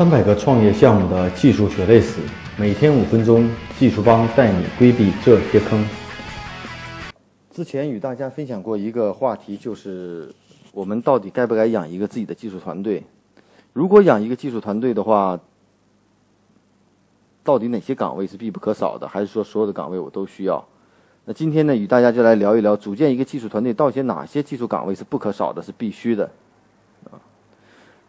三百个创业项目的技术血泪史，每天五分钟，技术帮带你规避这些坑。之前与大家分享过一个话题，就是我们到底该不该养一个自己的技术团队？如果养一个技术团队的话，到底哪些岗位是必不可少的？还是说所有的岗位我都需要？那今天呢，与大家就来聊一聊，组建一个技术团队，到底哪些技术岗位是不可少的，是必须的？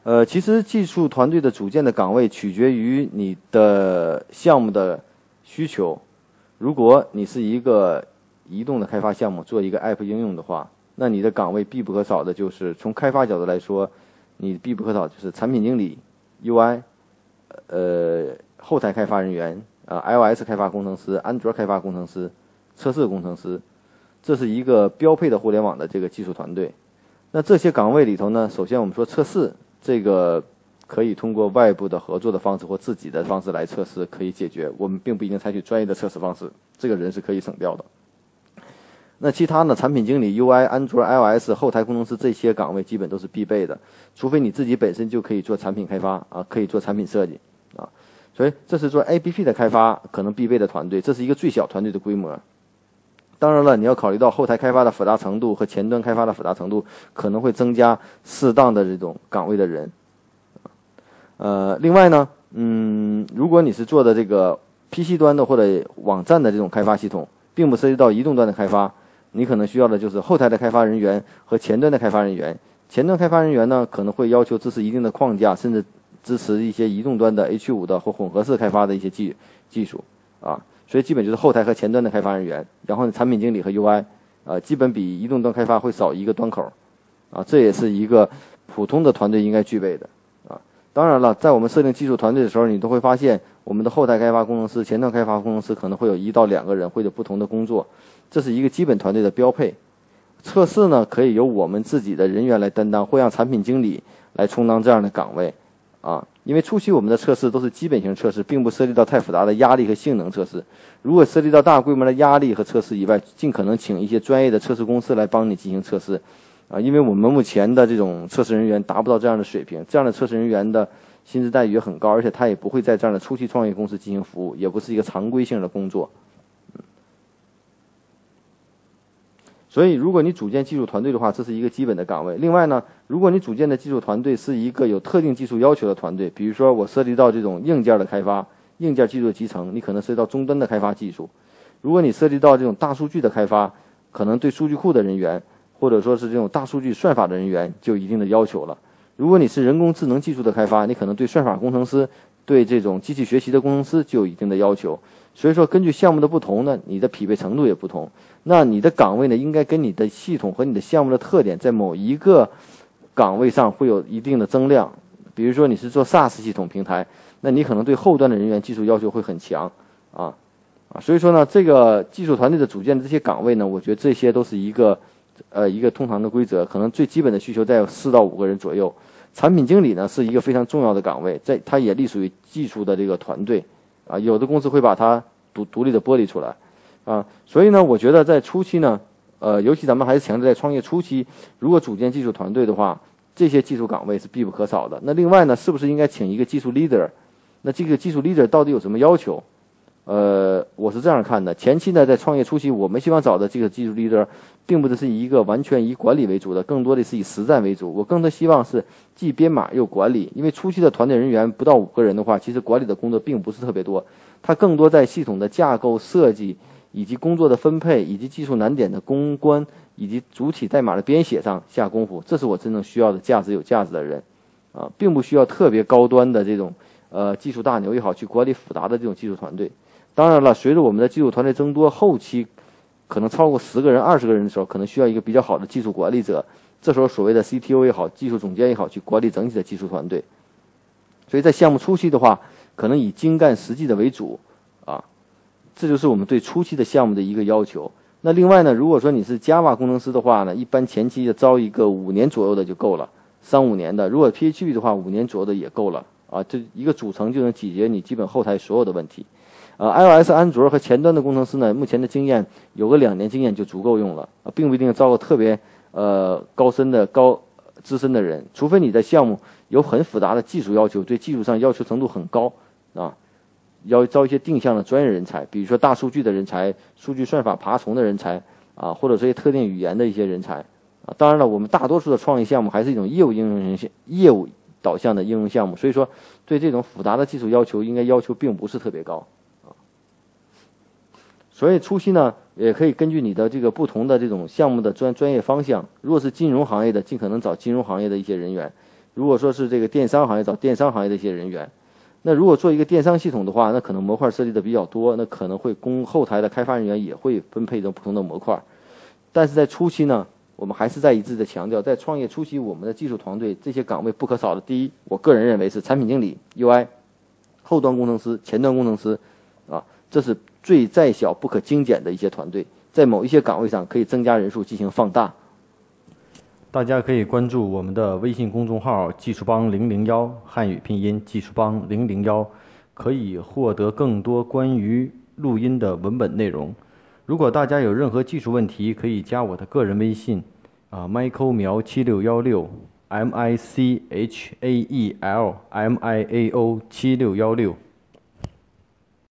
呃，其实技术团队的组建的岗位取决于你的项目的需求。如果你是一个移动的开发项目，做一个 App 应用的话，那你的岗位必不可少的就是从开发角度来说，你必不可少就是产品经理、UI，呃，后台开发人员啊，iOS 开发工程师、安卓开发工程师。测试工程师，这是一个标配的互联网的这个技术团队。那这些岗位里头呢，首先我们说测试，这个可以通过外部的合作的方式或自己的方式来测试，可以解决。我们并不一定采取专业的测试方式，这个人是可以省掉的。那其他呢？产品经理、UI、安卓、iOS、后台工程师这些岗位基本都是必备的，除非你自己本身就可以做产品开发啊，可以做产品设计啊。所以这是做 APP 的开发可能必备的团队，这是一个最小团队的规模。当然了，你要考虑到后台开发的复杂程度和前端开发的复杂程度，可能会增加适当的这种岗位的人。呃，另外呢，嗯，如果你是做的这个 PC 端的或者网站的这种开发系统，并不涉及到移动端的开发，你可能需要的就是后台的开发人员和前端的开发人员。前端开发人员呢，可能会要求支持一定的框架，甚至支持一些移动端的 H5 的或混合式开发的一些技技术啊。所以基本就是后台和前端的开发人员，然后呢，产品经理和 UI，呃，基本比移动端开发会少一个端口，啊，这也是一个普通的团队应该具备的，啊，当然了，在我们设定技术团队的时候，你都会发现，我们的后台开发工程师、前端开发工程师可能会有一到两个人会有不同的工作，这是一个基本团队的标配。测试呢，可以由我们自己的人员来担当，会让产品经理来充当这样的岗位，啊。因为初期我们的测试都是基本型测试，并不涉及到太复杂的压力和性能测试。如果涉及到大规模的压力和测试以外，尽可能请一些专业的测试公司来帮你进行测试。啊，因为我们目前的这种测试人员达不到这样的水平，这样的测试人员的薪资待遇也很高，而且他也不会在这样的初期创业公司进行服务，也不是一个常规性的工作。所以，如果你组建技术团队的话，这是一个基本的岗位。另外呢，如果你组建的技术团队是一个有特定技术要求的团队，比如说我涉及到这种硬件的开发、硬件技术的集成，你可能涉及到终端的开发技术；如果你涉及到这种大数据的开发，可能对数据库的人员，或者说是这种大数据算法的人员，就有一定的要求了。如果你是人工智能技术的开发，你可能对算法工程师、对这种机器学习的工程师就有一定的要求。所以说，根据项目的不同呢，你的匹配程度也不同。那你的岗位呢，应该跟你的系统和你的项目的特点，在某一个岗位上会有一定的增量。比如说你是做 SaaS 系统平台，那你可能对后端的人员技术要求会很强啊啊。所以说呢，这个技术团队的组建的这些岗位呢，我觉得这些都是一个呃一个通常的规则，可能最基本的需求在四到五个人左右。产品经理呢是一个非常重要的岗位，在它也隶属于技术的这个团队啊，有的公司会把它独独立的剥离出来。啊，所以呢，我觉得在初期呢，呃，尤其咱们还是强调在创业初期，如果组建技术团队的话，这些技术岗位是必不可少的。那另外呢，是不是应该请一个技术 leader？那这个技术 leader 到底有什么要求？呃，我是这样看的：前期呢，在创业初期，我们希望找的这个技术 leader，并不是是一个完全以管理为主的，更多的是以实战为主。我更多希望是既编码又管理，因为初期的团队人员不到五个人的话，其实管理的工作并不是特别多，它更多在系统的架构设计。以及工作的分配，以及技术难点的攻关，以及主体代码的编写上下功夫，这是我真正需要的价值有价值的人，啊，并不需要特别高端的这种呃技术大牛也好，去管理复杂的这种技术团队。当然了，随着我们的技术团队增多，后期可能超过十个人、二十个人的时候，可能需要一个比较好的技术管理者。这时候，所谓的 CTO 也好，技术总监也好，去管理整体的技术团队。所以在项目初期的话，可能以精干实际的为主啊。这就是我们对初期的项目的一个要求。那另外呢，如果说你是 Java 工程师的话呢，一般前期要招一个五年左右的就够了，三五年的。如果 PHP 的话，五年左右的也够了啊。这一个组成就能解决你基本后台所有的问题。呃，iOS、安卓和前端的工程师呢，目前的经验有个两年经验就足够用了啊，并不一定招个特别呃高深的高资深的人，除非你的项目有很复杂的技术要求，对技术上要求程度很高啊，要招一些定向的专业人才，比如说大数据的人才、数据算法爬虫的人才啊，或者这些特定语言的一些人才啊。当然了，我们大多数的创业项目还是一种业务应用型、业务导向的应用项目，所以说对这种复杂的技术要求应该要求并不是特别高。所以初期呢。也可以根据你的这个不同的这种项目的专专业方向，如果是金融行业的，尽可能找金融行业的一些人员；如果说是这个电商行业，找电商行业的一些人员。那如果做一个电商系统的话，那可能模块设计的比较多，那可能会供后台的开发人员也会分配到不同的模块。但是在初期呢，我们还是在一致的强调，在创业初期，我们的技术团队这些岗位不可少的。第一，我个人认为是产品经理、UI、后端工程师、前端工程师，啊，这是。最再小不可精简的一些团队，在某一些岗位上可以增加人数进行放大。大家可以关注我们的微信公众号“技术帮零零幺”汉语拼音“技术帮零零幺”，可以获得更多关于录音的文本内容。如果大家有任何技术问题，可以加我的个人微信啊，Michael 苗七六幺六，M I C H A E L M I A O 七六幺六。